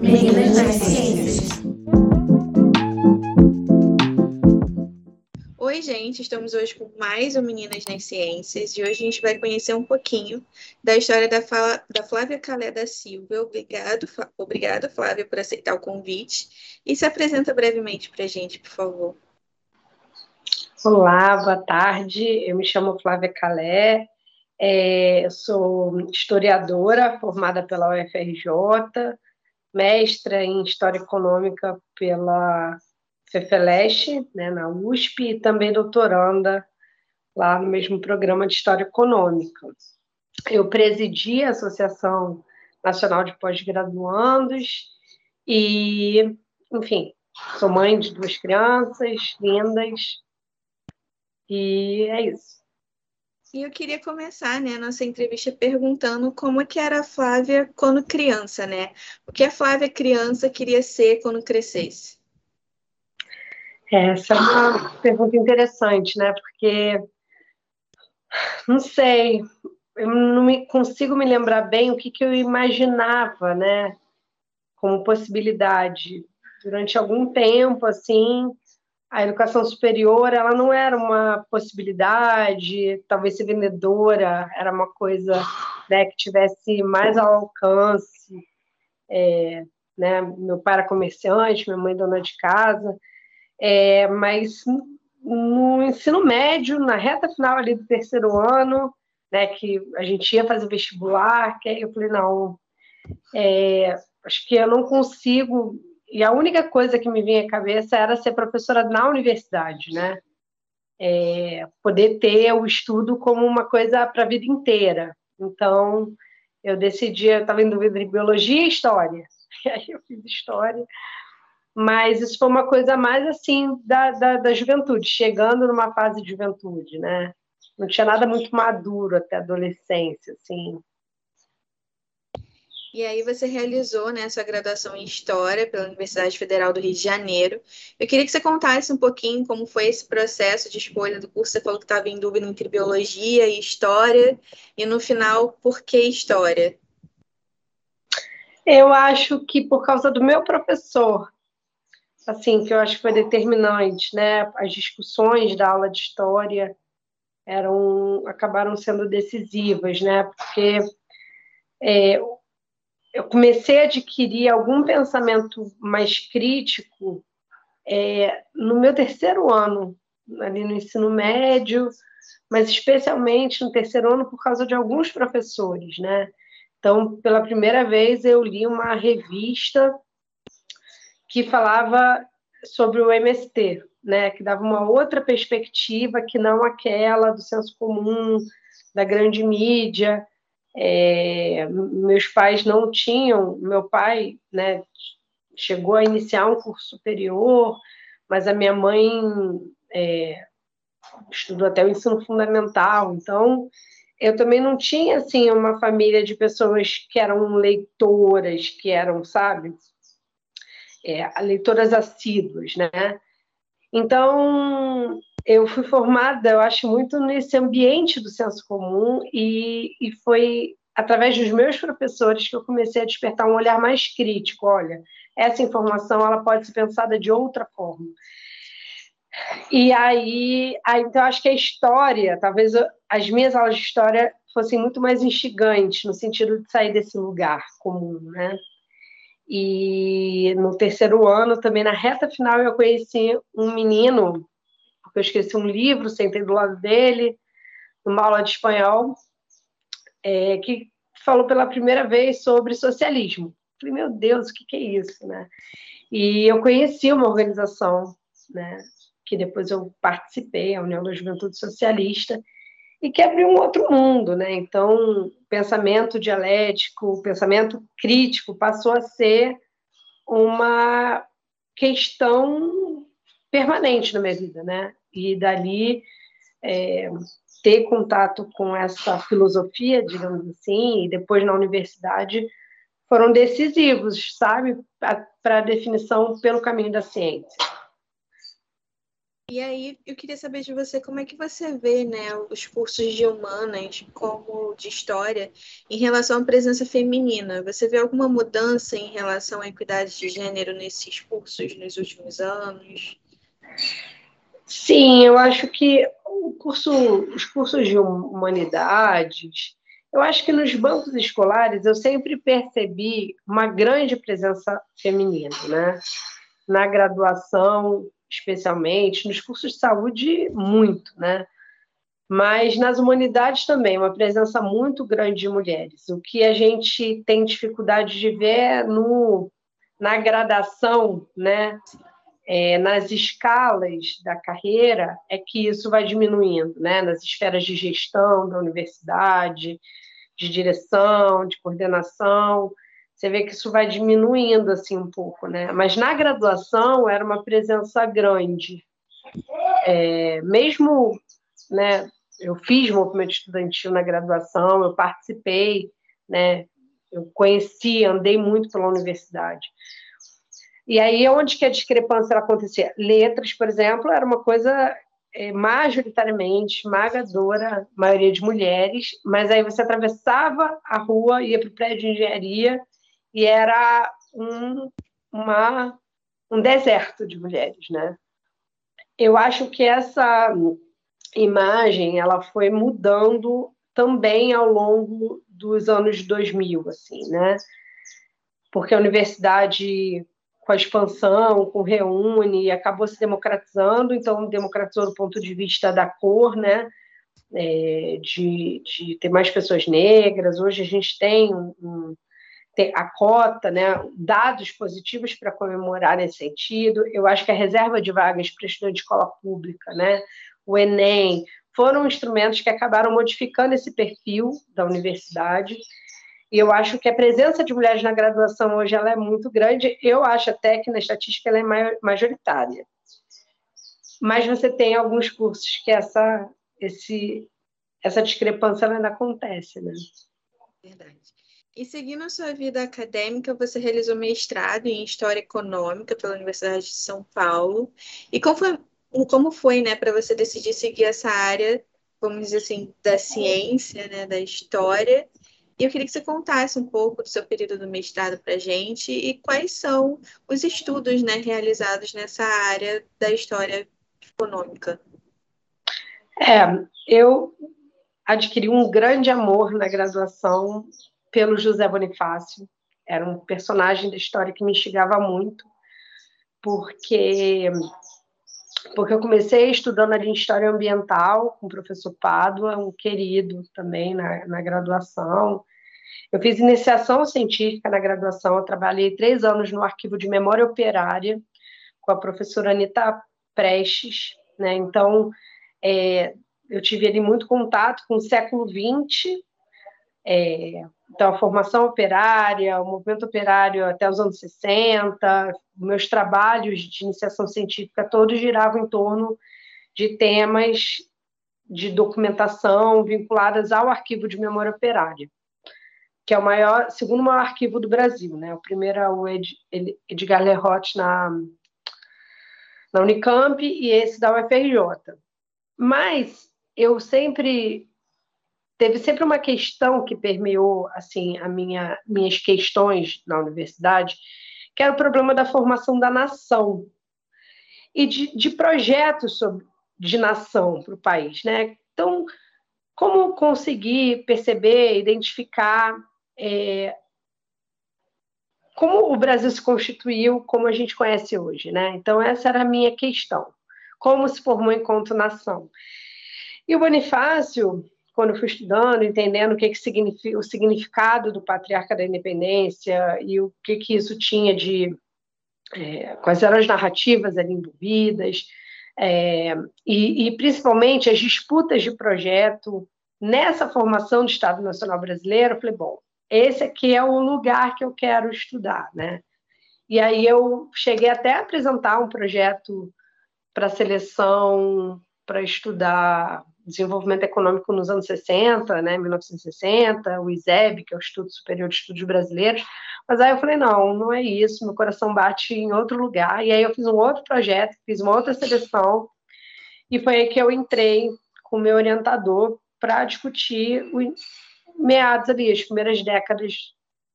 Meninas nas Ciências. Oi, gente, estamos hoje com mais um Meninas nas Ciências e hoje a gente vai conhecer um pouquinho da história da, fala, da Flávia Calé da Silva. Obrigado, obrigado, Flávia, por aceitar o convite e se apresenta brevemente para a gente, por favor. Olá, boa tarde. Eu me chamo Flávia Calé, é, eu sou historiadora formada pela UFRJ, mestra em História Econômica pela FEFELESH, né, na USP, e também doutoranda lá no mesmo programa de História Econômica. Eu presidi a Associação Nacional de Pós-Graduandos e, enfim, sou mãe de duas crianças lindas e é isso. E eu queria começar, né, a nossa entrevista perguntando como que era a Flávia quando criança, né? O que a Flávia criança queria ser quando crescesse? Essa é uma pergunta interessante, né? Porque não sei, eu não me, consigo me lembrar bem o que, que eu imaginava, né? Como possibilidade. Durante algum tempo, assim, a educação superior ela não era uma possibilidade, talvez ser vendedora era uma coisa né, que tivesse mais ao alcance. É, né, meu pai era comerciante, minha mãe dona de casa, é, mas no ensino médio, na reta final ali do terceiro ano, né, que a gente ia fazer vestibular, que aí eu falei, não, é, acho que eu não consigo e a única coisa que me vinha à cabeça era ser professora na universidade, né? É, poder ter o estudo como uma coisa para a vida inteira. Então, eu decidi, eu estava em dúvida entre biologia e história. E aí eu fiz história. Mas isso foi uma coisa mais assim da, da, da juventude, chegando numa fase de juventude, né? Não tinha nada muito maduro até a adolescência, assim. E aí você realizou né, sua graduação em História pela Universidade Federal do Rio de Janeiro. Eu queria que você contasse um pouquinho como foi esse processo de escolha do curso. Você falou que estava em dúvida entre Biologia e História. E no final, por que História? Eu acho que por causa do meu professor, assim, que eu acho que foi determinante, né? As discussões da aula de História eram acabaram sendo decisivas, né? Porque é, eu comecei a adquirir algum pensamento mais crítico é, no meu terceiro ano, ali no ensino médio, mas especialmente no terceiro ano por causa de alguns professores, né? Então, pela primeira vez, eu li uma revista que falava sobre o MST, né? Que dava uma outra perspectiva que não aquela do senso comum, da grande mídia. É, meus pais não tinham, meu pai né, chegou a iniciar um curso superior, mas a minha mãe é, estudou até o ensino fundamental, então eu também não tinha assim uma família de pessoas que eram leitoras, que eram, sabe, é, leitoras assíduas, né? Então eu fui formada, eu acho, muito nesse ambiente do senso comum e, e foi através dos meus professores que eu comecei a despertar um olhar mais crítico. Olha, essa informação ela pode ser pensada de outra forma. E aí, aí então acho que a história, talvez as minhas aulas de história fossem muito mais instigantes no sentido de sair desse lugar comum, né? E no terceiro ano, também na reta final, eu conheci um menino eu esqueci um livro, sentei do lado dele, numa aula de espanhol, é, que falou pela primeira vez sobre socialismo. Falei, meu Deus, o que, que é isso, né? E eu conheci uma organização, né, que depois eu participei, a União da Juventude Socialista, e que abriu um outro mundo, né? Então, pensamento dialético, pensamento crítico passou a ser uma questão permanente na minha vida, né? E dali é, ter contato com essa filosofia, digamos assim, e depois na universidade foram decisivos, sabe, para a definição pelo caminho da ciência. E aí, eu queria saber de você como é que você vê né, os cursos de humanas, como de história, em relação à presença feminina. Você vê alguma mudança em relação à equidade de gênero nesses cursos nos últimos anos? Sim, eu acho que o curso, os cursos de humanidades, eu acho que nos bancos escolares eu sempre percebi uma grande presença feminina, né? Na graduação, especialmente, nos cursos de saúde, muito, né? Mas nas humanidades também, uma presença muito grande de mulheres. O que a gente tem dificuldade de ver é no, na gradação, né? É, nas escalas da carreira, é que isso vai diminuindo, né? Nas esferas de gestão da universidade, de direção, de coordenação, você vê que isso vai diminuindo assim um pouco, né? Mas na graduação era uma presença grande. É, mesmo, né? Eu fiz movimento estudantil na graduação, eu participei, né? Eu conheci, andei muito pela universidade. E aí, onde que a discrepância acontecia? Letras, por exemplo, era uma coisa é, majoritariamente esmagadora, maioria de mulheres, mas aí você atravessava a rua, ia para o prédio de engenharia, e era um, uma, um deserto de mulheres, né? Eu acho que essa imagem ela foi mudando também ao longo dos anos 2000, assim, né? Porque a universidade com a expansão, com o Reúne, acabou se democratizando, então democratizou do ponto de vista da cor, né? É, de, de ter mais pessoas negras. Hoje a gente tem um, a cota, né, dados positivos para comemorar nesse sentido. Eu acho que a reserva de vagas para estudante de escola pública, né, o Enem, foram instrumentos que acabaram modificando esse perfil da universidade. E eu acho que a presença de mulheres na graduação hoje ela é muito grande. Eu acho até que na estatística ela é majoritária. Mas você tem alguns cursos que essa, esse, essa discrepância ainda acontece, né? Verdade. E seguindo a sua vida acadêmica, você realizou mestrado em História Econômica pela Universidade de São Paulo. E como foi, como foi né, para você decidir seguir essa área, vamos dizer assim, da ciência, né, da história? E eu queria que você contasse um pouco do seu período do mestrado para a gente e quais são os estudos né, realizados nessa área da história econômica. É, eu adquiri um grande amor na graduação pelo José Bonifácio. Era um personagem da história que me instigava muito, porque porque eu comecei estudando ali História Ambiental com o professor Pádua, um querido também na, na graduação. Eu fiz iniciação científica na graduação, eu trabalhei três anos no Arquivo de Memória Operária com a professora Anita Prestes, né? Então, é, eu tive ali muito contato com o século XX, é, então, a formação operária, o movimento operário até os anos 60, meus trabalhos de iniciação científica todos giravam em torno de temas de documentação vinculadas ao arquivo de memória operária, que é o maior, segundo maior arquivo do Brasil, né? O primeiro é o Ed, Edgar Lerroth na, na Unicamp e esse da UFRJ. Mas eu sempre teve sempre uma questão que permeou assim a minha minhas questões na universidade, que era o problema da formação da nação e de, de projetos sobre, de nação para o país, né? Então, como conseguir perceber, identificar é, como o Brasil se constituiu como a gente conhece hoje, né? Então, essa era a minha questão. Como se formou enquanto nação? E o Bonifácio, quando eu fui estudando, entendendo o que, que significa o significado do patriarca da independência e o que, que isso tinha de é, quais eram as narrativas ali envolvidas, é, e, e, principalmente as disputas de projeto nessa formação do Estado Nacional Brasileiro, eu falei, bom, esse aqui é o lugar que eu quero estudar, né? E aí eu cheguei até a apresentar um projeto para seleção para estudar desenvolvimento econômico nos anos 60, né, 1960, o ISEB, que é o Instituto Superior de Estudos Brasileiros, mas aí eu falei, não, não é isso, meu coração bate em outro lugar, e aí eu fiz um outro projeto, fiz uma outra seleção, E foi aí que eu entrei com o meu orientador para discutir o meados ali, as primeiras décadas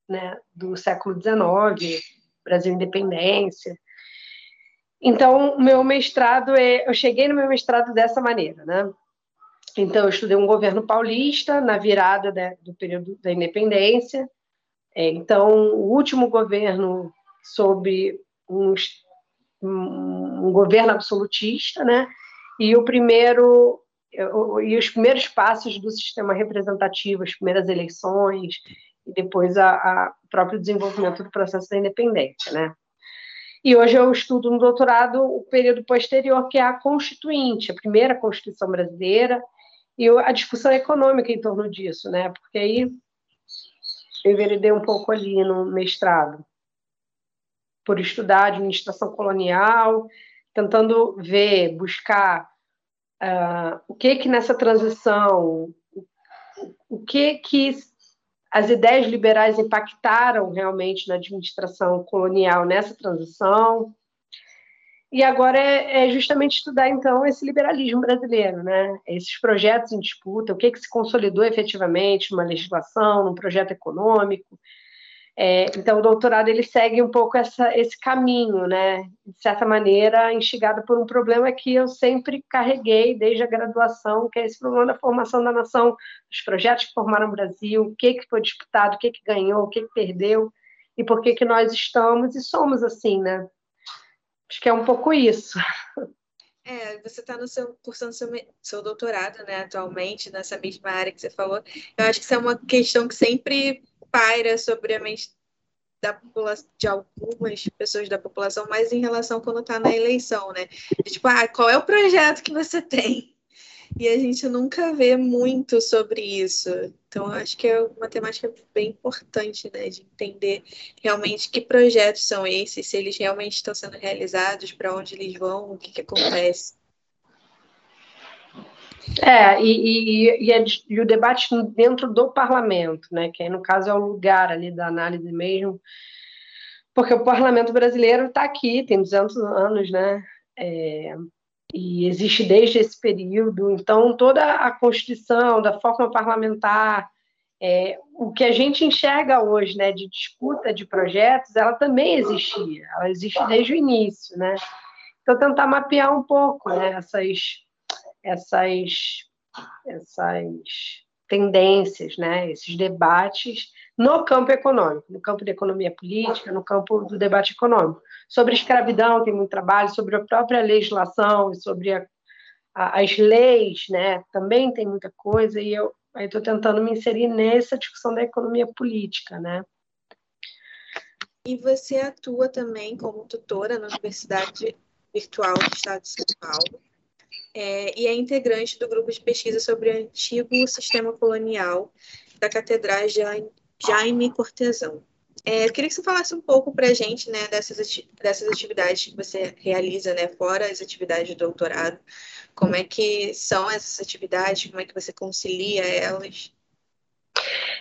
né, do século XIX, Brasil Independência. Então, meu mestrado é, eu cheguei no meu mestrado dessa maneira, né? Então, eu estudei um governo paulista na virada da, do período da independência. É, então, o último governo sob um, um governo absolutista, né? E o primeiro e os primeiros passos do sistema representativo, as primeiras eleições e depois a próprio desenvolvimento do processo da independência, né? E hoje eu estudo no doutorado o período posterior, que é a Constituinte, a primeira Constituição brasileira, e a discussão econômica em torno disso, né? Porque aí eu enveredei um pouco ali no mestrado, por estudar administração colonial, tentando ver, buscar uh, o que que nessa transição, o que que as ideias liberais impactaram realmente na administração colonial nessa transição. E agora é, é, justamente estudar, então, esse liberalismo brasileiro, né? esses projetos em disputa, o que, que se consolidou efetivamente numa legislação, num projeto econômico, é, então, o doutorado ele segue um pouco essa, esse caminho, né? De certa maneira, instigado por um problema que eu sempre carreguei desde a graduação, que é esse problema da formação da nação, dos projetos que formaram o Brasil, o que, que foi disputado, o que, que ganhou, o que, que perdeu, e por que, que nós estamos e somos assim, né? Acho que é um pouco isso. É, você está cursando seu, seu doutorado, né, atualmente, nessa mesma área que você falou. Eu acho que isso é uma questão que sempre paira sobre a mente da população, de algumas pessoas da população, mas em relação quando está na eleição, né? Tipo, ah, qual é o projeto que você tem? E a gente nunca vê muito sobre isso. Então, acho que é uma temática bem importante, né? De entender realmente que projetos são esses, se eles realmente estão sendo realizados, para onde eles vão, o que, que acontece. É, e, e, e, é, e, o debate dentro do parlamento, né, que aí, no caso é o lugar ali da análise mesmo, porque o parlamento brasileiro está aqui, tem 200 anos, né, é, e existe desde esse período, então toda a constituição, da forma parlamentar, é, o que a gente enxerga hoje, né, de disputa de projetos, ela também existia, ela existe desde o início, né, então tentar mapear um pouco, né, essas essas, essas tendências, né, esses debates no campo econômico, no campo da economia política, no campo do debate econômico. Sobre escravidão tem muito trabalho, sobre a própria legislação sobre a, a, as leis, né, também tem muita coisa, e eu estou tentando me inserir nessa discussão da economia política, né. E você atua também como tutora na Universidade Virtual do Estado de São Paulo é, e é integrante do grupo de pesquisa sobre o antigo sistema colonial da Catedral Jaime Cortesão. É, eu queria que você falasse um pouco para a gente né, dessas, dessas atividades que você realiza, né, fora as atividades de doutorado. Como é que são essas atividades? Como é que você concilia elas?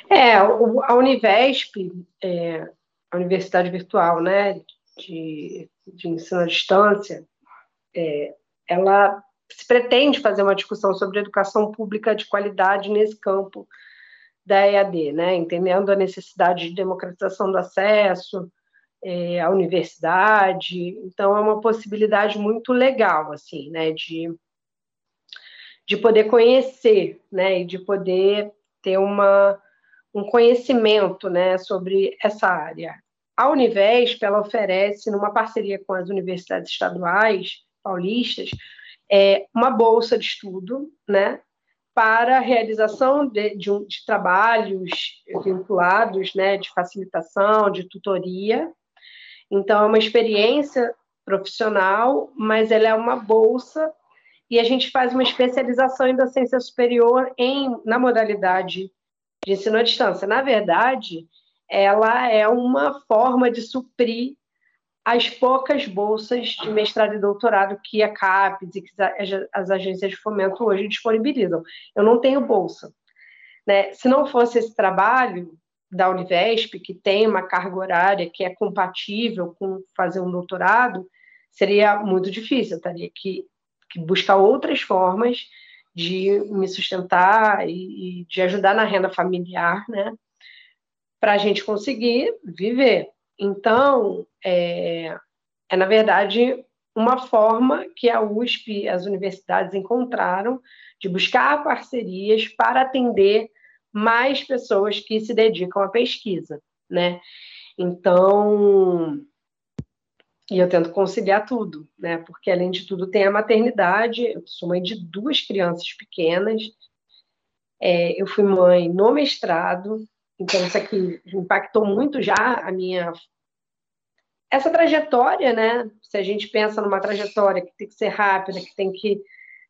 É, a Univesp, é, a Universidade Virtual né, de, de Ensino à Distância, é, ela se pretende fazer uma discussão sobre educação pública de qualidade nesse campo da EAD, né? entendendo a necessidade de democratização do acesso é, à universidade. Então, é uma possibilidade muito legal, assim, né? de, de poder conhecer né? e de poder ter uma, um conhecimento né? sobre essa área. A Univesp ela oferece, numa parceria com as universidades estaduais paulistas, é, uma bolsa de estudo, né, para a realização de, de, um, de trabalhos vinculados, né, de facilitação, de tutoria. Então, é uma experiência profissional, mas ela é uma bolsa e a gente faz uma especialização em docência superior em, na modalidade de ensino à distância. Na verdade, ela é uma forma de suprir as poucas bolsas de mestrado e doutorado que a CAPES e que as agências de fomento hoje disponibilizam. Eu não tenho bolsa. Né? Se não fosse esse trabalho da Univesp, que tem uma carga horária que é compatível com fazer um doutorado, seria muito difícil. Eu teria que que buscar outras formas de me sustentar e, e de ajudar na renda familiar, né? Para a gente conseguir viver. Então, é, é, na verdade, uma forma que a USP, as universidades encontraram de buscar parcerias para atender mais pessoas que se dedicam à pesquisa, né? Então, e eu tento conciliar tudo, né? Porque além de tudo tem a maternidade. Eu sou mãe de duas crianças pequenas. É, eu fui mãe no mestrado, então isso aqui impactou muito já a minha essa trajetória, né? Se a gente pensa numa trajetória que tem que ser rápida, que tem que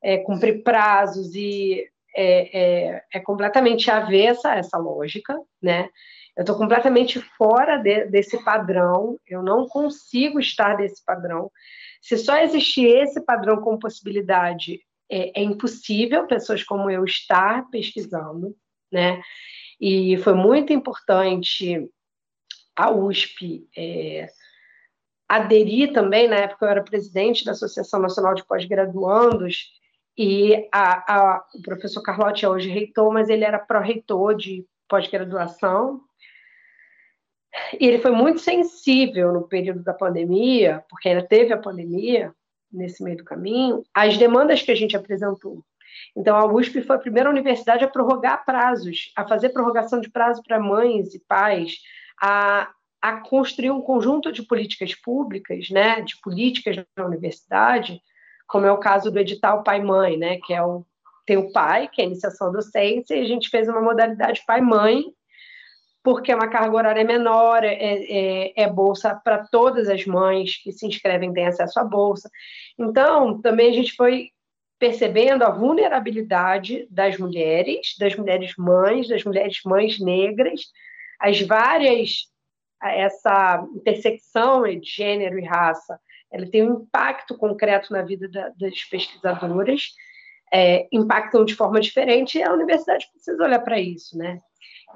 é, cumprir prazos e é, é, é completamente avessa essa lógica, né? Eu estou completamente fora de, desse padrão, eu não consigo estar desse padrão. Se só existir esse padrão como possibilidade, é, é impossível pessoas como eu estar pesquisando, né? E foi muito importante a USP é, aderir também, na época eu era presidente da Associação Nacional de Pós-Graduandos, e a, a, o professor Carlotti é hoje reitor, mas ele era pró-reitor de pós-graduação, e ele foi muito sensível no período da pandemia, porque ainda teve a pandemia nesse meio do caminho, às demandas que a gente apresentou. Então, a USP foi a primeira universidade a prorrogar prazos, a fazer prorrogação de prazo para mães e pais, a, a construir um conjunto de políticas públicas, né, de políticas na universidade, como é o caso do edital Pai-Mãe, né, que é o tem o pai, que é a iniciação docência, e a gente fez uma modalidade pai-mãe, porque é uma carga horária menor, é, é, é bolsa para todas as mães que se inscrevem têm acesso à bolsa. Então, também a gente foi percebendo a vulnerabilidade das mulheres, das mulheres mães, das mulheres mães negras, as várias essa intersecção de gênero e raça, ela tem um impacto concreto na vida da, das pesquisadoras, é, impactam de forma diferente e a universidade precisa olhar para isso, né?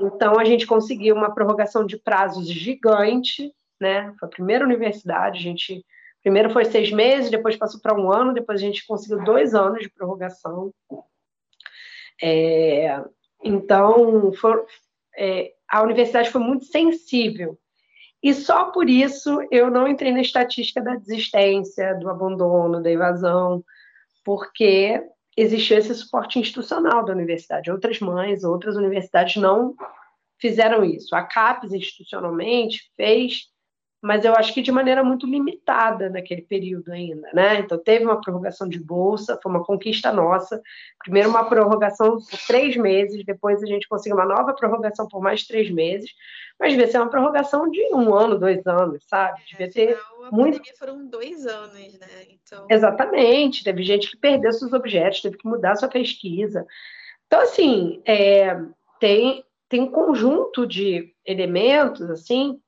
Então, a gente conseguiu uma prorrogação de prazos gigante, né? Foi a primeira universidade, a gente primeiro foi seis meses, depois passou para um ano, depois a gente conseguiu dois anos de prorrogação. É, então, for, é, a universidade foi muito sensível. E só por isso eu não entrei na estatística da desistência, do abandono, da evasão, porque existiu esse suporte institucional da universidade. Outras mães, outras universidades não fizeram isso. A CAPES, institucionalmente, fez, mas eu acho que de maneira muito limitada naquele período ainda, né? Então, teve uma prorrogação de bolsa, foi uma conquista nossa. Primeiro, uma prorrogação por três meses, depois a gente conseguiu uma nova prorrogação por mais três meses, mas devia ser uma prorrogação de um ano, dois anos, sabe? É, devia ter Afinal, a muito. foram dois anos, né? Então... Exatamente. Teve gente que perdeu seus objetos, teve que mudar sua pesquisa. Então, assim, é, tem, tem um conjunto de elementos, assim,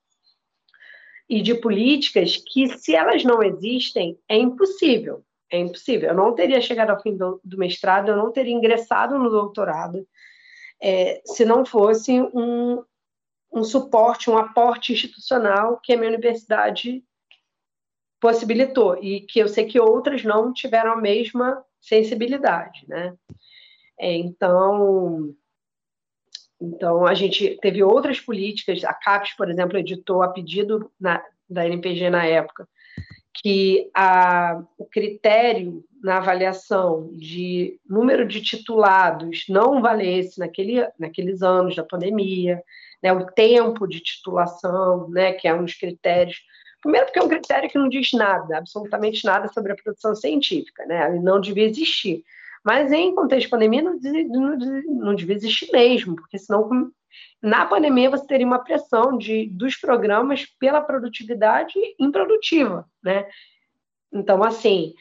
e de políticas que, se elas não existem, é impossível. É impossível. Eu não teria chegado ao fim do, do mestrado, eu não teria ingressado no doutorado é, se não fosse um, um suporte, um aporte institucional que a minha universidade possibilitou e que eu sei que outras não tiveram a mesma sensibilidade, né? É, então, então a gente teve outras políticas. A CAPES, por exemplo, editou a pedido na, da NPG na época que a, o critério na avaliação de número de titulados não valesse naquele, naqueles anos da pandemia, né, o tempo de titulação, né, que é um dos critérios. Primeiro, porque é um critério que não diz nada, absolutamente nada sobre a produção científica, né, ele não devia existir. Mas em contexto de pandemia, não, não, não devia existir mesmo, porque senão, na pandemia, você teria uma pressão de, dos programas pela produtividade improdutiva, né? Então, assim,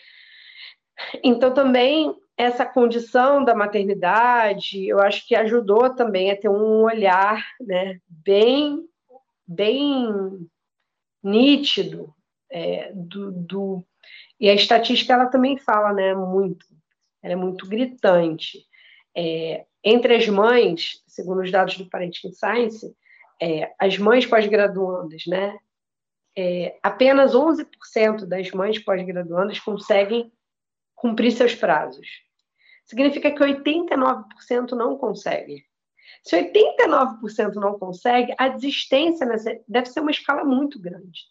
então também essa condição da maternidade, eu acho que ajudou também a ter um olhar, né, bem, bem nítido é, do, do, e a estatística ela também fala, né, muito, ela é muito gritante. É, entre as mães, segundo os dados do Parenting Science, é, as mães pós-graduandas, né, é, apenas 11% das mães pós-graduandas conseguem cumprir seus prazos. Significa que 89% não consegue. Se 89% não consegue, a desistência deve ser uma escala muito grande.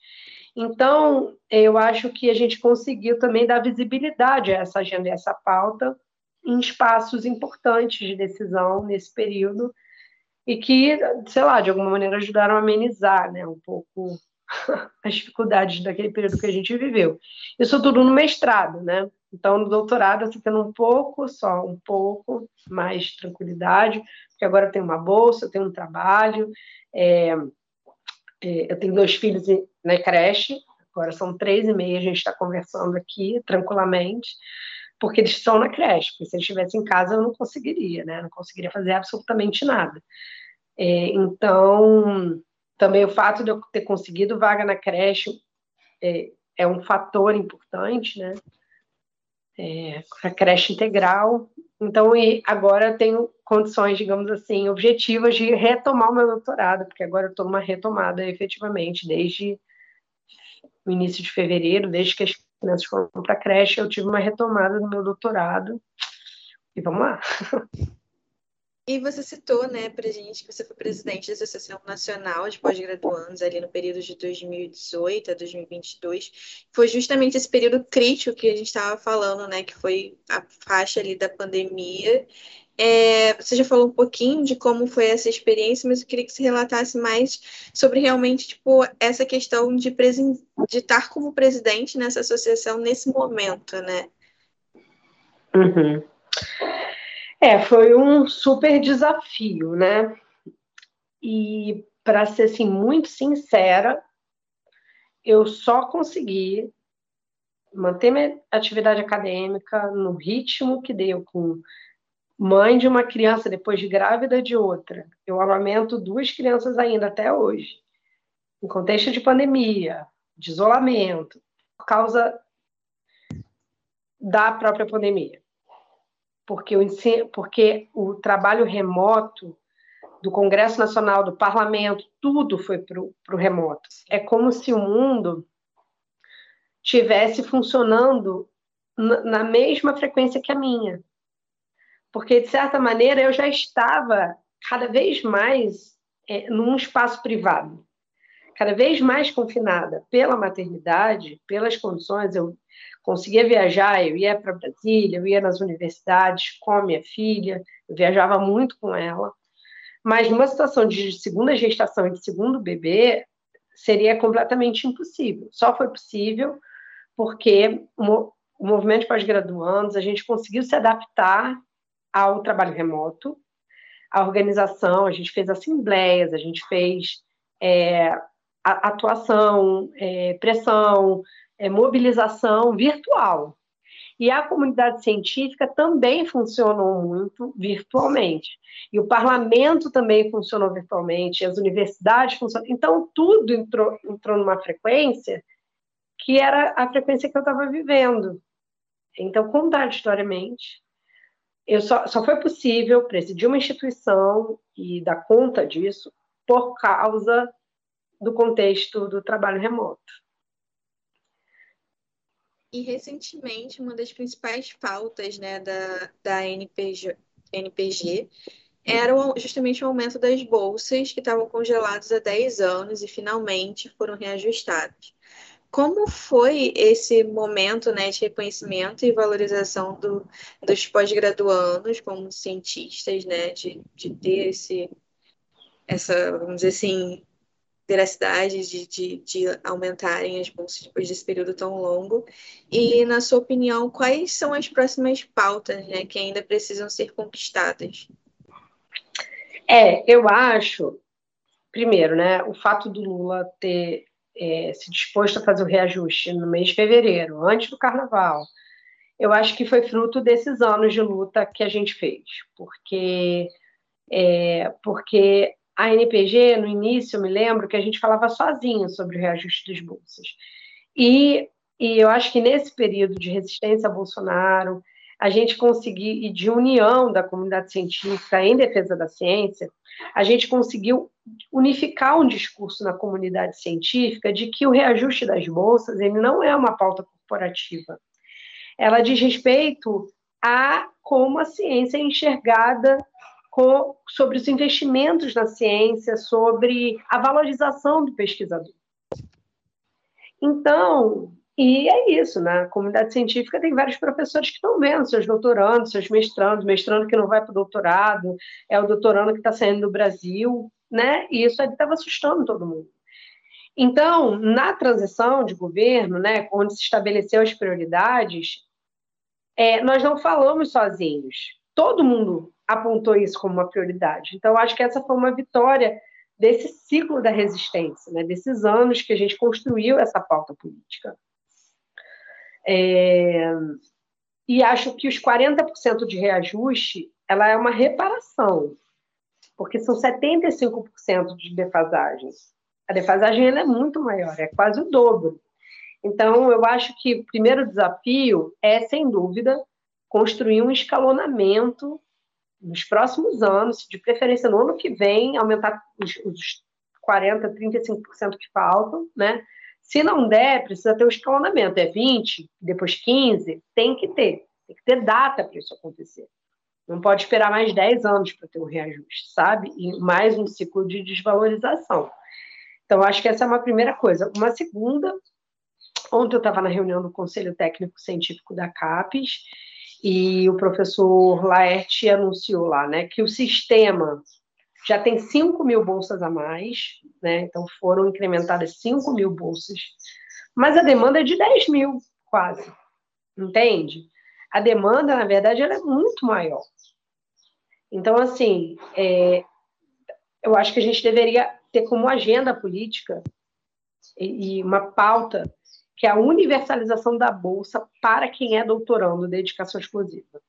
Então, eu acho que a gente conseguiu também dar visibilidade a essa agenda e essa pauta em espaços importantes de decisão nesse período e que, sei lá, de alguma maneira ajudaram a amenizar né, um pouco as dificuldades daquele período que a gente viveu. Isso tudo no mestrado, né? Então, no doutorado, eu estou tendo um pouco, só um pouco mais tranquilidade, porque agora eu tenho uma bolsa, eu tenho um trabalho, é, eu tenho dois filhos na creche, agora são três e meia, a gente está conversando aqui tranquilamente, porque eles estão na creche, porque se eles estivessem em casa eu não conseguiria, né? Não conseguiria fazer absolutamente nada. É, então, também o fato de eu ter conseguido vaga na creche é, é um fator importante, né? É, a creche integral. Então, e agora eu tenho condições, digamos assim, objetivas de retomar o meu doutorado, porque agora eu estou numa retomada efetivamente, desde o início de fevereiro, desde que as crianças foram para a creche, eu tive uma retomada do meu doutorado. E vamos lá. E você citou, né, para gente que você foi presidente da Associação Nacional de Pós-Graduandos ali no período de 2018 a 2022. Foi justamente esse período crítico que a gente estava falando, né, que foi a faixa ali da pandemia. É, você já falou um pouquinho de como foi essa experiência, mas eu queria que você relatasse mais sobre realmente, tipo, essa questão de, de estar como presidente nessa associação nesse momento, né? Uhum. É, foi um super desafio, né? E para ser assim muito sincera, eu só consegui manter minha atividade acadêmica no ritmo que deu com mãe de uma criança depois de grávida de outra. Eu amamento duas crianças ainda até hoje, em contexto de pandemia, de isolamento, por causa da própria pandemia porque o, porque o trabalho remoto do Congresso Nacional, do Parlamento, tudo foi para o remoto. É como se o mundo tivesse funcionando na mesma frequência que a minha. Porque, de certa maneira, eu já estava cada vez mais é, num espaço privado, cada vez mais confinada pela maternidade, pelas condições. Eu conseguia viajar, eu ia para Brasília, eu ia nas universidades com a minha filha, eu viajava muito com ela. Mas numa situação de segunda gestação e de segundo bebê, seria completamente impossível. Só foi possível porque o movimento de pós-graduandos, a gente conseguiu se adaptar ao trabalho remoto, à organização, a gente fez assembleias, a gente fez é, atuação, é, pressão, é, mobilização virtual. E a comunidade científica também funcionou muito virtualmente. E o parlamento também funcionou virtualmente, as universidades funcionam. Então, tudo entrou, entrou numa frequência que era a frequência que eu estava vivendo. Então, contraditoriamente, eu só, só foi possível presidir uma instituição e dar conta disso por causa do contexto do trabalho remoto. E recentemente, uma das principais pautas né, da, da NPG, NPG era justamente o aumento das bolsas que estavam congeladas há 10 anos e finalmente foram reajustadas. Como foi esse momento né, de reconhecimento e valorização do, dos pós-graduandos como cientistas, né, de, de ter esse, essa, vamos dizer assim, veracidade de, de, de, aumentarem as bolsas depois desse período tão longo. E, na sua opinião, quais são as próximas pautas né, que ainda precisam ser conquistadas? É, eu acho, primeiro, né, o fato do Lula ter é, se disposto a fazer o reajuste no mês de fevereiro, antes do carnaval, eu acho que foi fruto desses anos de luta que a gente fez, porque é, porque a NPG, no início, eu me lembro que a gente falava sozinho sobre o reajuste das bolsas. E, e eu acho que nesse período de resistência a Bolsonaro, a gente conseguiu, e de união da comunidade científica em defesa da ciência, a gente conseguiu unificar um discurso na comunidade científica de que o reajuste das bolsas ele não é uma pauta corporativa. ela diz respeito a como a ciência é enxergada sobre os investimentos na ciência, sobre a valorização do pesquisador. Então, e é isso, né? comunidade científica tem vários professores que estão vendo seus doutorandos, seus mestrandos, mestrando que não vai para o doutorado, é o doutorando que está saindo do Brasil, né? E isso estava assustando todo mundo. Então, na transição de governo, né, onde se estabeleceu as prioridades, é, nós não falamos sozinhos. Todo mundo apontou isso como uma prioridade. Então, acho que essa foi uma vitória desse ciclo da resistência, né, desses anos que a gente construiu essa pauta política. É, e acho que os 40% de reajuste ela é uma reparação, porque são 75% de defasagem. A defasagem ela é muito maior, é quase o dobro. Então, eu acho que o primeiro desafio é, sem dúvida, construir um escalonamento nos próximos anos, de preferência no ano que vem, aumentar os, os 40%, 35% que faltam, né? Se não der, precisa ter um escalonamento. É 20, depois 15, tem que ter. Tem que ter data para isso acontecer. Não pode esperar mais 10 anos para ter um reajuste, sabe? E mais um ciclo de desvalorização. Então, acho que essa é uma primeira coisa. Uma segunda Ontem eu estava na reunião do Conselho Técnico Científico da CAPES e o professor Laerte anunciou lá né, que o sistema já tem 5 mil bolsas a mais, né, então foram incrementadas 5 mil bolsas, mas a demanda é de 10 mil, quase, entende? A demanda, na verdade, ela é muito maior. Então, assim, é, eu acho que a gente deveria ter como agenda política e, e uma pauta que é a universalização da bolsa para quem é doutorando, dedicação exclusiva.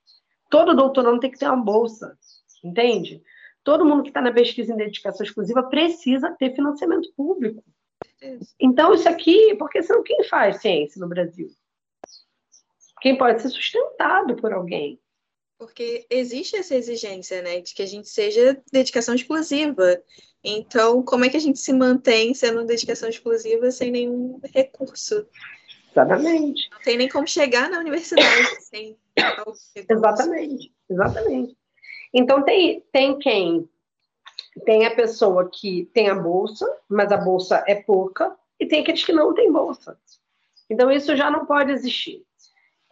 Todo doutorando tem que ter uma bolsa, entende? Todo mundo que está na pesquisa em dedicação exclusiva precisa ter financiamento público. Então, isso aqui, porque senão quem faz ciência no Brasil? Quem pode ser sustentado por alguém. Porque existe essa exigência, né, de que a gente seja dedicação exclusiva. Então, como é que a gente se mantém sendo dedicação exclusiva sem nenhum recurso? Exatamente. Não tem nem como chegar na universidade sem Exatamente, exatamente. Então, tem, tem quem? Tem a pessoa que tem a bolsa, mas a bolsa é pouca, e tem aqueles que não têm bolsa. Então, isso já não pode existir.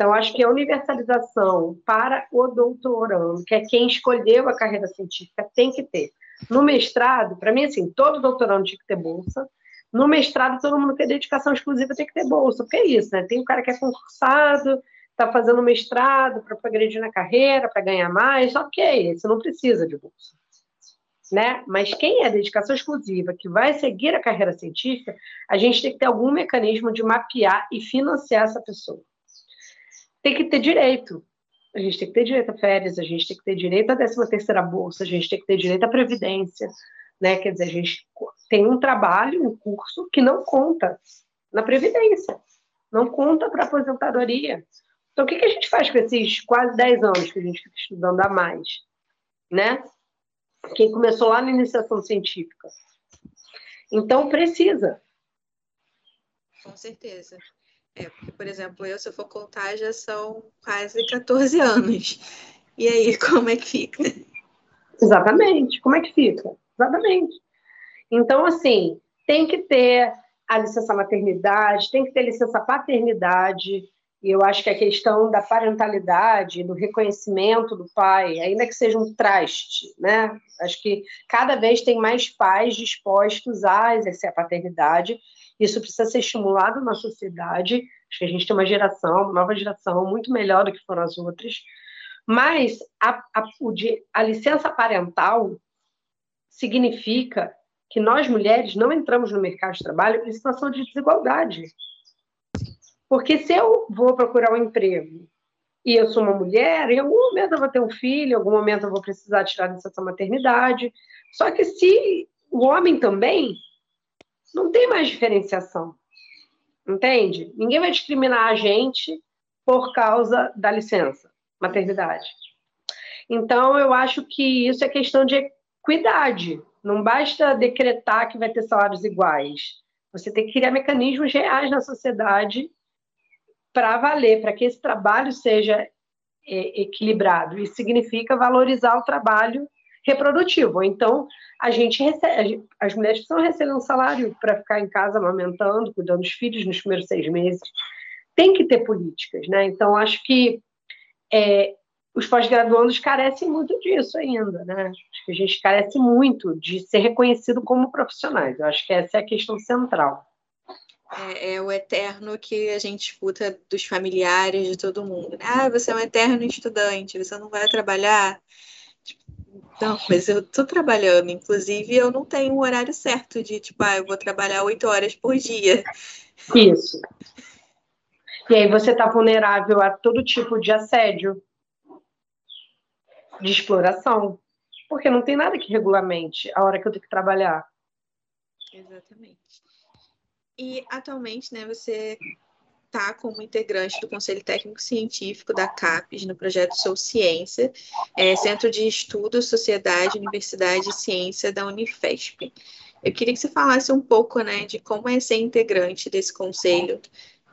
Então, acho que a universalização para o doutorando, que é quem escolheu a carreira científica, tem que ter. No mestrado, para mim, assim, todo doutorando tinha que ter bolsa. No mestrado, todo mundo que tem dedicação exclusiva tem que ter bolsa, porque é isso, né? Tem o cara que é concursado, está fazendo mestrado para progredir na carreira, para ganhar mais, ok, esse não precisa de bolsa. Né? Mas quem é dedicação exclusiva, que vai seguir a carreira científica, a gente tem que ter algum mecanismo de mapear e financiar essa pessoa tem que ter direito. A gente tem que ter direito a férias, a gente tem que ter direito à 13 terceira bolsa, a gente tem que ter direito à previdência, né? Quer dizer, a gente tem um trabalho, um curso que não conta na previdência, não conta para aposentadoria. Então, o que, que a gente faz com esses quase 10 anos que a gente fica estudando a mais, né? Quem começou lá na iniciação científica. Então, precisa. Com certeza. É, porque, por exemplo, eu, se eu for contar, já são quase 14 anos. E aí, como é que fica? Exatamente. Como é que fica? Exatamente. Então, assim, tem que ter a licença maternidade, tem que ter licença paternidade, e eu acho que a questão da parentalidade, do reconhecimento do pai, ainda que seja um traste, né? Acho que cada vez tem mais pais dispostos a exercer a paternidade isso precisa ser estimulado na sociedade. Acho que a gente tem uma geração, uma nova geração, muito melhor do que foram as outras. Mas a, a, a licença parental significa que nós mulheres não entramos no mercado de trabalho em situação de desigualdade. Porque se eu vou procurar um emprego e eu sou uma mulher, em algum momento eu vou ter um filho, em algum momento eu vou precisar tirar licença maternidade. Só que se o homem também, não tem mais diferenciação. Entende? Ninguém vai discriminar a gente por causa da licença maternidade. Então, eu acho que isso é questão de equidade. Não basta decretar que vai ter salários iguais. Você tem que criar mecanismos reais na sociedade para valer, para que esse trabalho seja é, equilibrado. Isso significa valorizar o trabalho reprodutivo. Então, a gente recebe, as mulheres precisam receber um salário para ficar em casa amamentando, cuidando dos filhos nos primeiros seis meses. Tem que ter políticas, né? Então, acho que é, os pós-graduandos carecem muito disso ainda, né? Acho que a gente carece muito de ser reconhecido como profissionais. Eu acho que essa é a questão central. É, é, o eterno que a gente escuta dos familiares de todo mundo. Né? Ah, você é um eterno estudante, você não vai trabalhar. Não, mas eu estou trabalhando. Inclusive, eu não tenho um horário certo de, tipo, ah, eu vou trabalhar oito horas por dia. Isso. E aí você está vulnerável a todo tipo de assédio, de exploração, porque não tem nada que regulamente a hora que eu tenho que trabalhar. Exatamente. E atualmente, né, você está como integrante do Conselho Técnico Científico da CAPES no projeto Sou Ciência, é, Centro de Estudo, Sociedade, Universidade e Ciência da Unifesp. Eu queria que você falasse um pouco né, de como é ser integrante desse conselho,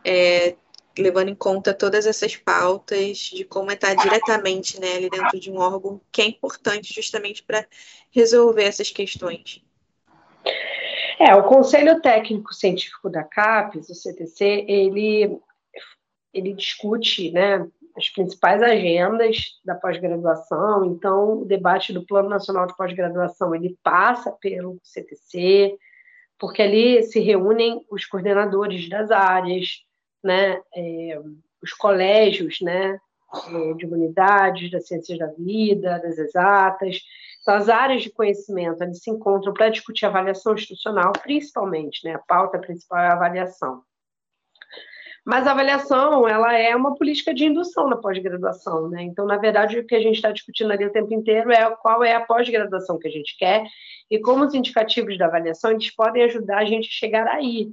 é, levando em conta todas essas pautas, de como é estar diretamente né, ali dentro de um órgão que é importante justamente para resolver essas questões. É, o Conselho Técnico Científico da CAPES, o CTC, ele, ele discute né, as principais agendas da pós-graduação, então o debate do Plano Nacional de Pós-Graduação, ele passa pelo CTC, porque ali se reúnem os coordenadores das áreas, né, é, os colégios né, de humanidades, das ciências da vida, das exatas, então, as áreas de conhecimento se encontram para discutir avaliação institucional, principalmente, né? A pauta principal é a avaliação. Mas a avaliação, ela é uma política de indução na pós-graduação, né? Então, na verdade, o que a gente está discutindo ali o tempo inteiro é qual é a pós-graduação que a gente quer e como os indicativos da avaliação eles podem ajudar a gente a chegar aí.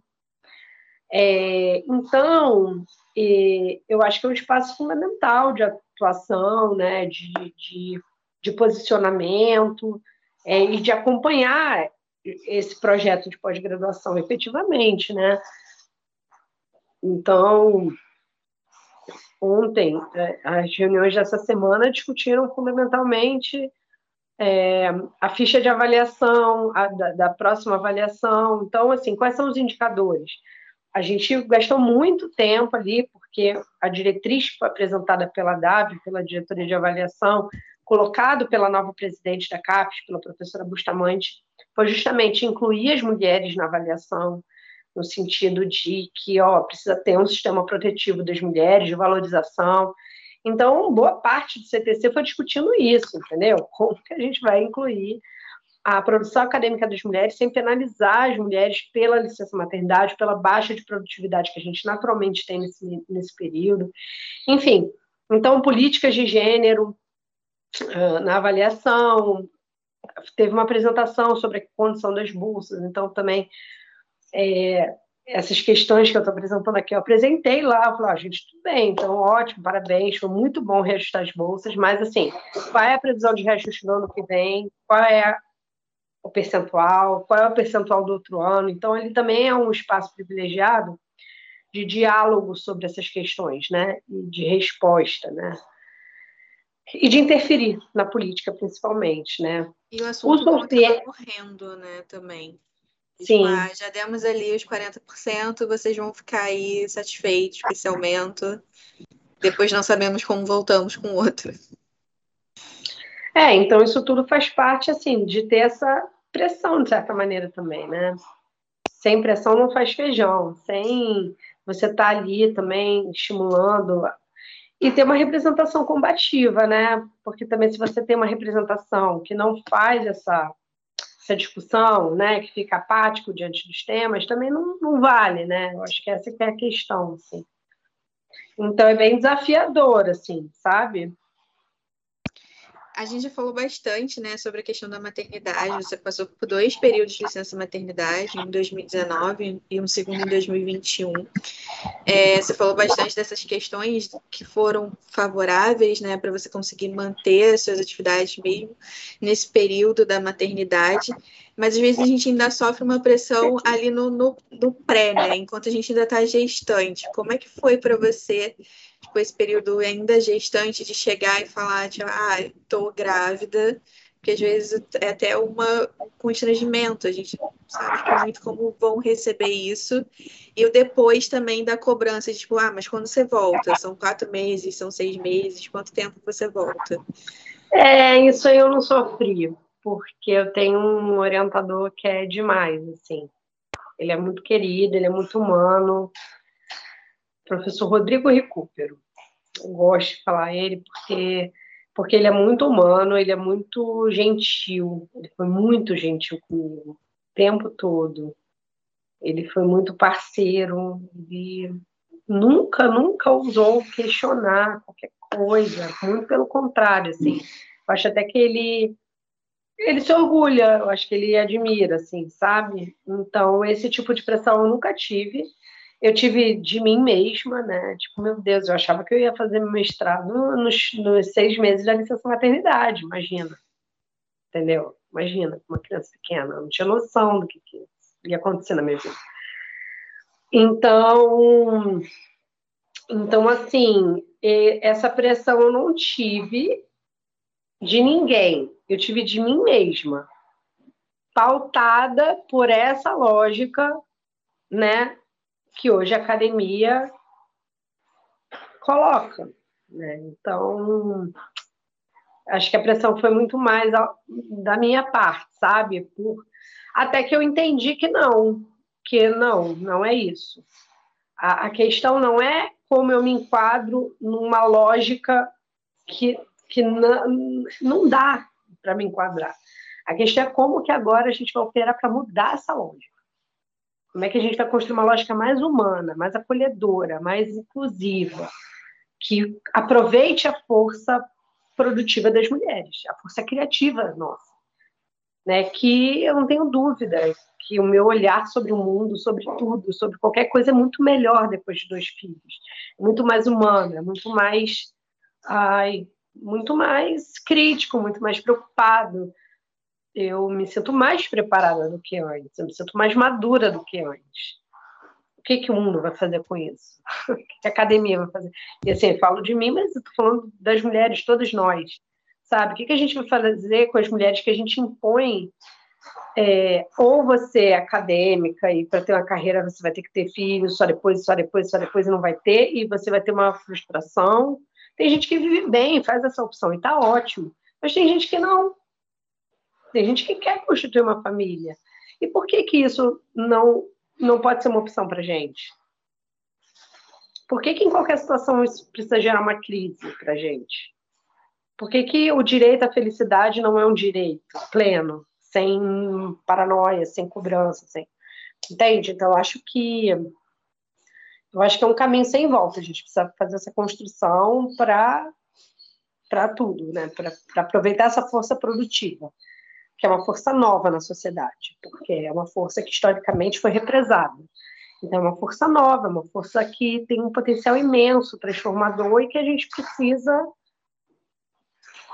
É, então, eu acho que é um espaço fundamental de atuação, né? de, de de posicionamento é, e de acompanhar esse projeto de pós-graduação efetivamente, né? Então, ontem, é, as reuniões dessa semana discutiram fundamentalmente é, a ficha de avaliação, a, da, da, próxima avaliação. Então, assim, quais são os indicadores? A gente gastou muito tempo ali, porque a diretriz apresentada pela DAV, pela diretoria de avaliação, colocado pela nova presidente da CAPES, pela professora Bustamante, foi justamente incluir as mulheres na avaliação, no sentido de que ó, precisa ter um sistema protetivo das mulheres, de valorização. Então, boa parte do CTC foi discutindo isso, entendeu? Como que a gente vai incluir a produção acadêmica das mulheres sem penalizar as mulheres pela licença maternidade, pela baixa de produtividade que a gente naturalmente tem nesse, nesse período. Enfim, então, políticas de gênero, na avaliação, teve uma apresentação sobre a condição das bolsas, então também é, essas questões que eu estou apresentando aqui, eu apresentei lá, falei, ah, gente, tudo bem, então ótimo, parabéns, foi muito bom reajustar as bolsas, mas assim, qual é a previsão de reajuste no ano que vem, qual é o percentual, qual é o percentual do outro ano, então ele também é um espaço privilegiado de diálogo sobre essas questões, né, e de resposta, né, e de interferir na política, principalmente, né? E o assunto o sorteio... correndo, né, também. Tipo, Sim. Ah, já demos ali os 40%, vocês vão ficar aí satisfeitos com esse aumento. Depois não sabemos como voltamos com outro. É, então isso tudo faz parte, assim, de ter essa pressão, de certa maneira, também, né? Sem pressão não faz feijão. Sem você estar tá ali também estimulando e ter uma representação combativa, né? Porque também se você tem uma representação que não faz essa, essa discussão, né, que fica apático diante dos temas, também não, não vale, né? Eu acho que essa que é a questão, assim. Então é bem desafiador, assim, sabe? A gente já falou bastante né, sobre a questão da maternidade. Você passou por dois períodos de licença maternidade, um em 2019 e um segundo em 2021. É, você falou bastante dessas questões que foram favoráveis né, para você conseguir manter as suas atividades mesmo nesse período da maternidade. Mas às vezes a gente ainda sofre uma pressão ali no, no, no pré, né? Enquanto a gente ainda está gestante. Como é que foi para você, tipo, esse período ainda gestante, de chegar e falar, tipo, ah, estou grávida, porque às vezes é até uma, um constrangimento, a gente sabe muito como vão receber isso. E o depois também da cobrança, de, tipo, ah, mas quando você volta? São quatro meses, são seis meses, quanto tempo você volta? É, isso aí eu não sofri porque eu tenho um orientador que é demais, assim. Ele é muito querido, ele é muito humano. Professor Rodrigo Recupero. Eu gosto de falar ele porque porque ele é muito humano, ele é muito gentil. Ele foi muito gentil comigo o tempo todo. Ele foi muito parceiro, ele nunca, nunca ousou questionar qualquer coisa, muito pelo contrário, assim. Eu acho até que ele ele se orgulha, eu acho que ele admira, assim, sabe? Então, esse tipo de pressão eu nunca tive. Eu tive de mim mesma, né? Tipo, meu Deus, eu achava que eu ia fazer meu mestrado nos, nos seis meses da licença maternidade, imagina. Entendeu? Imagina, uma criança pequena, eu não tinha noção do que, que ia acontecer na minha vida. Então, então assim, essa pressão eu não tive de ninguém, eu tive de mim mesma, pautada por essa lógica, né, que hoje a academia coloca, né? Então, acho que a pressão foi muito mais da minha parte, sabe? Por até que eu entendi que não, que não, não é isso. A, a questão não é como eu me enquadro numa lógica que, que não, não dá para me enquadrar. A questão é como que agora a gente vai operar para mudar essa lógica. Como é que a gente vai construir uma lógica mais humana, mais acolhedora, mais inclusiva, que aproveite a força produtiva das mulheres, a força criativa nossa. Né? Que eu não tenho dúvida que o meu olhar sobre o mundo, sobre tudo, sobre qualquer coisa é muito melhor depois de dois filhos. Muito mais humana, muito mais ai, muito mais crítico, muito mais preocupado. Eu me sinto mais preparada do que antes, eu me sinto mais madura do que antes. O que, que o mundo vai fazer com isso? O que a academia vai fazer? E assim, eu falo de mim, mas eu estou falando das mulheres, todas nós. Sabe? O que, que a gente vai fazer com as mulheres que a gente impõe é, ou você é acadêmica e para ter uma carreira você vai ter que ter filhos, só depois, só depois, só depois e não vai ter, e você vai ter uma frustração, tem gente que vive bem, faz essa opção e está ótimo. Mas tem gente que não. Tem gente que quer constituir uma família. E por que que isso não não pode ser uma opção para gente? Por que, que em qualquer situação isso precisa gerar uma crise para gente? Por que, que o direito à felicidade não é um direito pleno, sem paranoia, sem cobrança, sem... entende? Então acho que eu acho que é um caminho sem volta. A gente precisa fazer essa construção para para tudo, né? Para aproveitar essa força produtiva, que é uma força nova na sociedade, porque é uma força que historicamente foi represada. Então, é uma força nova, é uma força que tem um potencial imenso, transformador, e que a gente precisa,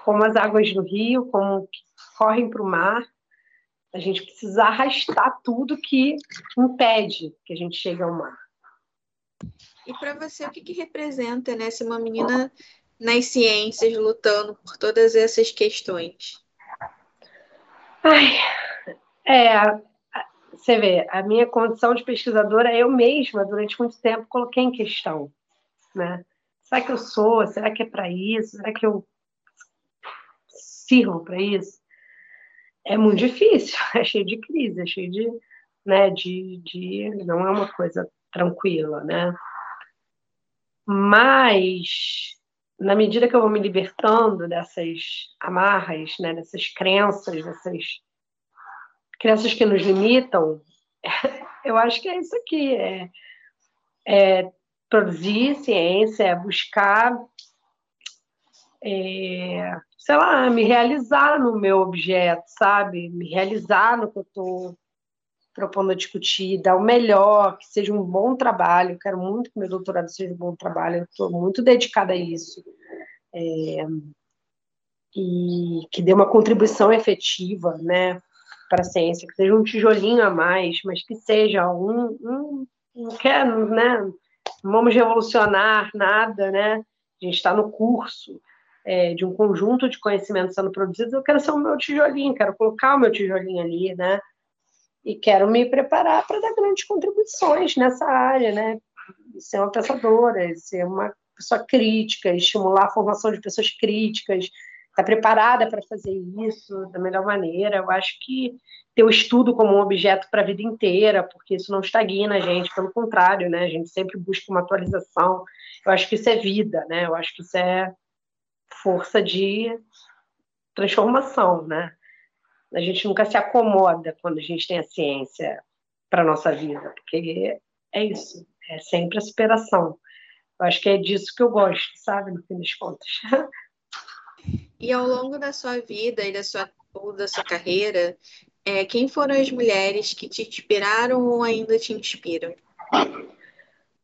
como as águas do rio, como que correm para o mar, a gente precisa arrastar tudo que impede que a gente chegue ao mar. E para você, o que, que representa né, ser uma menina nas ciências lutando por todas essas questões? Ai, é, você vê, a minha condição de pesquisadora, eu mesma, durante muito tempo, coloquei em questão. Né? Será que eu sou? Será que é para isso? Será que eu sirvo para isso? É muito difícil, é cheio de crise, é cheio de, né, de, de. Não é uma coisa tranquila, né? Mas na medida que eu vou me libertando dessas amarras, né, dessas crenças, dessas crenças que nos limitam, eu acho que é isso aqui, é, é produzir ciência, é buscar, é, sei lá, me realizar no meu objeto, sabe? Me realizar no que eu estou propondo discutir, dar o melhor, que seja um bom trabalho. Quero muito que meu doutorado seja um bom trabalho, estou muito dedicada a isso. É, e que dê uma contribuição efetiva, né, para a ciência, que seja um tijolinho a mais, mas que seja um, um não quer, né? Não vamos revolucionar nada, né? A gente está no curso é, de um conjunto de conhecimentos sendo produzidos, eu quero ser o meu tijolinho, quero colocar o meu tijolinho ali, né? E quero me preparar para dar grandes contribuições nessa área, né? Ser uma pensadora, ser uma pessoa crítica, estimular a formação de pessoas críticas, estar tá preparada para fazer isso da melhor maneira. Eu acho que ter o estudo como um objeto para a vida inteira, porque isso não estagna a gente, pelo contrário, né? A gente sempre busca uma atualização. Eu acho que isso é vida, né? Eu acho que isso é força de transformação, né? A gente nunca se acomoda quando a gente tem a ciência para nossa vida, porque é isso, é sempre a superação. Eu acho que é disso que eu gosto, sabe, no fim das contas. E ao longo da sua vida e da sua, ou da sua carreira, é, quem foram as mulheres que te inspiraram ou ainda te inspiram?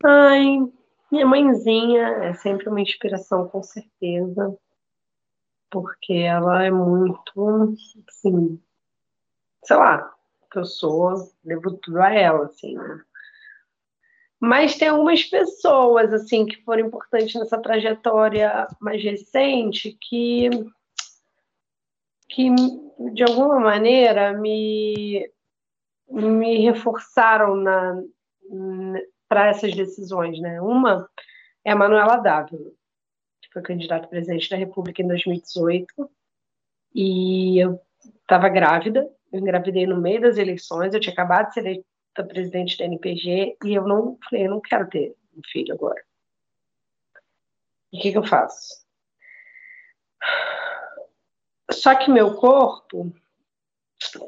Ai, minha mãezinha é sempre uma inspiração, com certeza, porque ela é muito, assim, sei lá, que eu sou, devo tudo a ela, assim, né? Mas tem algumas pessoas, assim, que foram importantes nessa trajetória mais recente que, que de alguma maneira, me, me reforçaram para essas decisões. Né? Uma é a Manuela Dávila, que foi candidata a presidente da República em 2018, e eu estava grávida, eu engravidei no meio das eleições, eu tinha acabado de ser eleita presidente da NPG, e eu não falei, eu não quero ter um filho agora. E o que, que eu faço? Só que meu corpo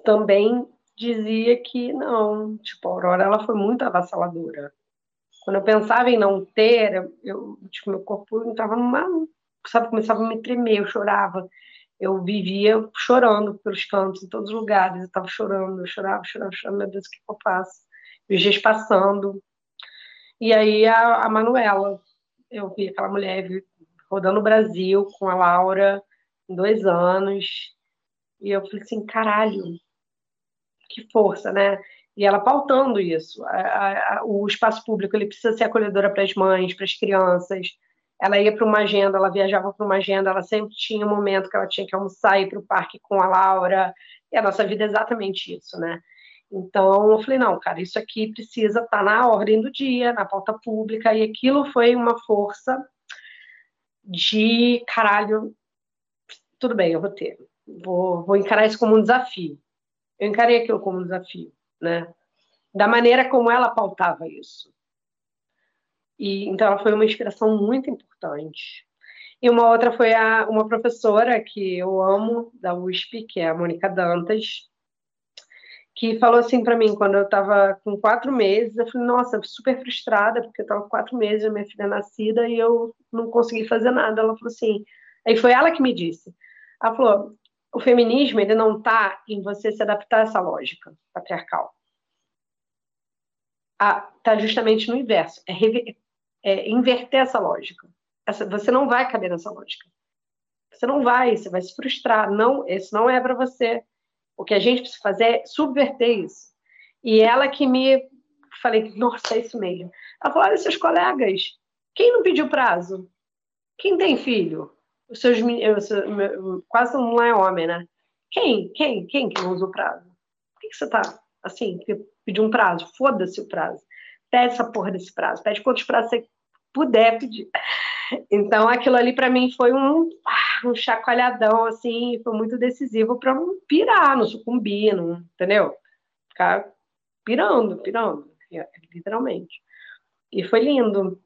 também dizia que não, tipo, a Aurora ela foi muito avassaladora. Quando eu pensava em não ter, eu, tipo, meu corpo entrava numa, sabe, começava a me tremer, eu chorava. Eu vivia chorando pelos cantos, em todos os lugares, eu estava chorando, eu chorava, chorava, chorava, meu Deus, o que eu faço? Os dias passando. E aí a, a Manuela, eu vi aquela mulher rodando o Brasil com a Laura, dois anos. E eu falei assim, caralho, que força, né? E ela pautando isso. A, a, o espaço público ele precisa ser acolhedora para as mães, para as crianças. Ela ia para uma agenda, ela viajava para uma agenda, ela sempre tinha um momento que ela tinha que almoçar e ir para o parque com a Laura. E a nossa vida é exatamente isso, né? Então, eu falei, não, cara, isso aqui precisa estar tá na ordem do dia, na pauta pública, e aquilo foi uma força de, caralho, tudo bem, eu vou ter. Vou, vou encarar isso como um desafio. Eu encarei aquilo como um desafio, né? Da maneira como ela pautava isso. E, então, ela foi uma inspiração muito importante. E uma outra foi a, uma professora que eu amo, da USP, que é a Mônica Dantas, que falou assim para mim quando eu estava com quatro meses. Eu falei, nossa, super frustrada, porque eu estava com quatro meses, minha filha nascida, e eu não consegui fazer nada. Ela falou assim. Aí foi ela que me disse: ela falou: o feminismo ele não está em você se adaptar a essa lógica patriarcal. Está justamente no inverso. É, rever, é, inverter essa lógica. Essa, você não vai caber nessa lógica. Você não vai, você vai se frustrar. Não, esse não é para você. O que a gente precisa fazer é subverter isso. E ela que me falei, nossa, é isso mesmo. Ela falou: olha, seus colegas, quem não pediu prazo? Quem tem filho? Os seus quase não é homem, né? Quem? Quem? Quem que não usa o prazo? Por que, que você tá assim, pediu um prazo? Foda-se o prazo. Pede essa porra desse prazo. Pede quantos prazos você puder pedir. Então, aquilo ali para mim foi um, ah, um chacoalhadão, assim, foi muito decisivo para não pirar, não sucumbir, não, entendeu? Ficar pirando, pirando, literalmente. E foi lindo.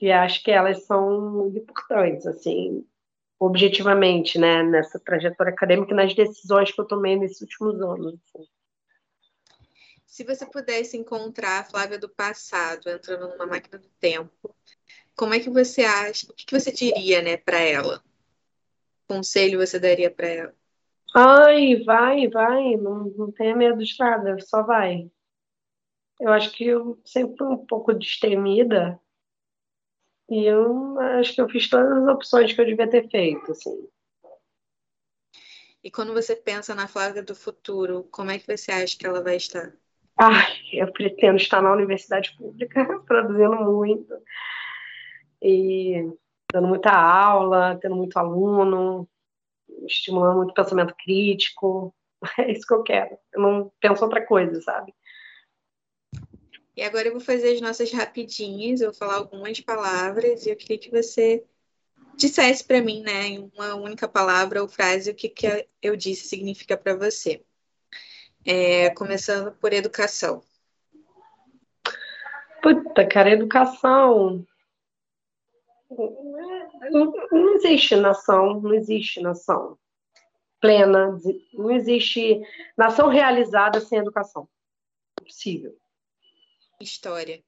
E acho que elas são importantes, assim, objetivamente, né, nessa trajetória acadêmica e nas decisões que eu tomei nesses últimos anos. Assim. Se você pudesse encontrar a Flávia do passado entrando numa máquina do tempo, como é que você acha? O que você diria, né, para ela? conselho você daria para ela? Ai, vai, vai, não, não tenha medo de nada, só vai. Eu acho que eu sempre fui um pouco destemida, e eu acho que eu fiz todas as opções que eu devia ter feito, assim. E quando você pensa na Flávia do futuro, como é que você acha que ela vai estar? Ah, eu pretendo estar na universidade pública, produzindo muito e dando muita aula, tendo muito aluno, estimulando muito pensamento crítico. É isso que eu quero. Eu não penso outra coisa, sabe? E agora eu vou fazer as nossas rapidinhas, eu vou falar algumas palavras e eu queria que você dissesse para mim, né, em uma única palavra ou frase, o que, que eu disse significa para você. É, começando por educação. Puta, cara, educação. Não, não existe nação, não existe nação plena, não existe nação realizada sem educação. Impossível. História.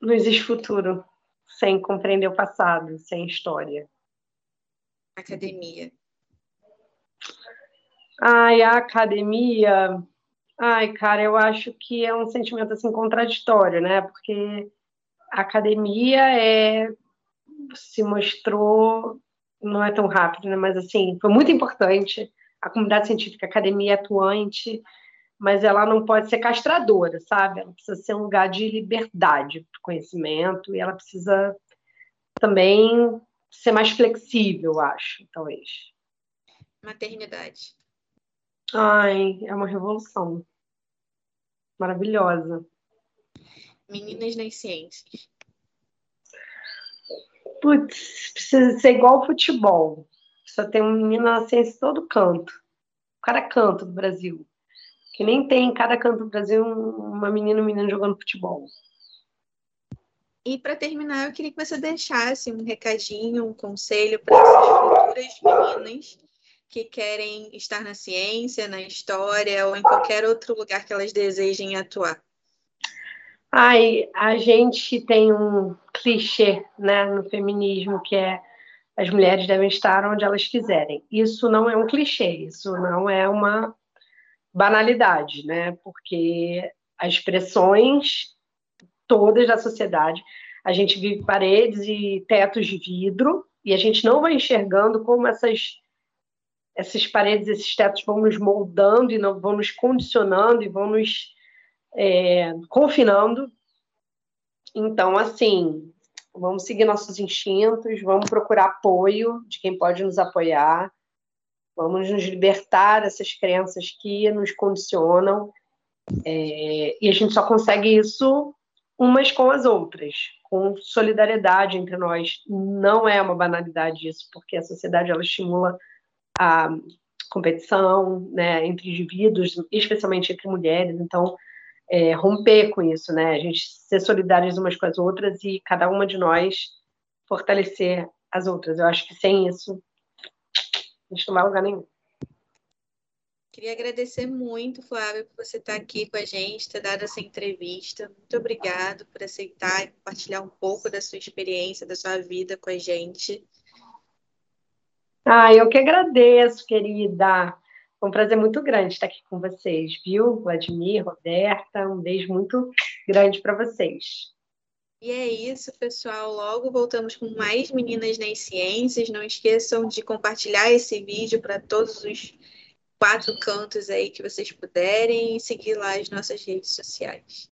Não existe futuro sem compreender o passado, sem história. Academia. Ai, a academia. Ai, cara, eu acho que é um sentimento assim contraditório, né? Porque a academia é se mostrou não é tão rápido, né? Mas assim, foi muito importante a comunidade científica, a academia atuante, mas ela não pode ser castradora, sabe? Ela precisa ser um lugar de liberdade para conhecimento e ela precisa também ser mais flexível, acho, talvez. Maternidade. Ai, é uma revolução. Maravilhosa. Meninas nas ciências. Putz, precisa ser igual futebol. Só tem um menino na ciência em todo canto. Cada canto do Brasil. Que nem tem em cada canto do Brasil uma menina um menino jogando futebol. E para terminar, eu queria que você deixasse um recadinho, um conselho para essas futuras meninas que querem estar na ciência, na história ou em qualquer outro lugar que elas desejem atuar. Ai, a gente tem um clichê né, no feminismo que é as mulheres devem estar onde elas quiserem. Isso não é um clichê, isso não é uma banalidade, né? Porque as expressões todas da sociedade, a gente vive paredes e tetos de vidro e a gente não vai enxergando como essas essas paredes, esses tetos vão nos moldando e não, vão nos condicionando e vão nos é, confinando. Então, assim, vamos seguir nossos instintos, vamos procurar apoio de quem pode nos apoiar, vamos nos libertar dessas crenças que nos condicionam. É, e a gente só consegue isso umas com as outras, com solidariedade entre nós. Não é uma banalidade isso, porque a sociedade ela estimula a competição né, entre indivíduos, especialmente entre mulheres. Então, é, romper com isso, né? A gente ser solidárias umas com as outras e cada uma de nós fortalecer as outras. Eu acho que sem isso não a lugar nenhum. Queria agradecer muito, Flávia, por você estar aqui com a gente, ter dado essa entrevista. Muito obrigado por aceitar e compartilhar um pouco da sua experiência, da sua vida com a gente. Ah, eu que agradeço, querida. Foi um prazer muito grande estar aqui com vocês, viu? Vladimir, Roberta, um beijo muito grande para vocês. E é isso, pessoal. Logo voltamos com mais Meninas nas Ciências. Não esqueçam de compartilhar esse vídeo para todos os quatro cantos aí que vocês puderem e seguir lá as nossas redes sociais.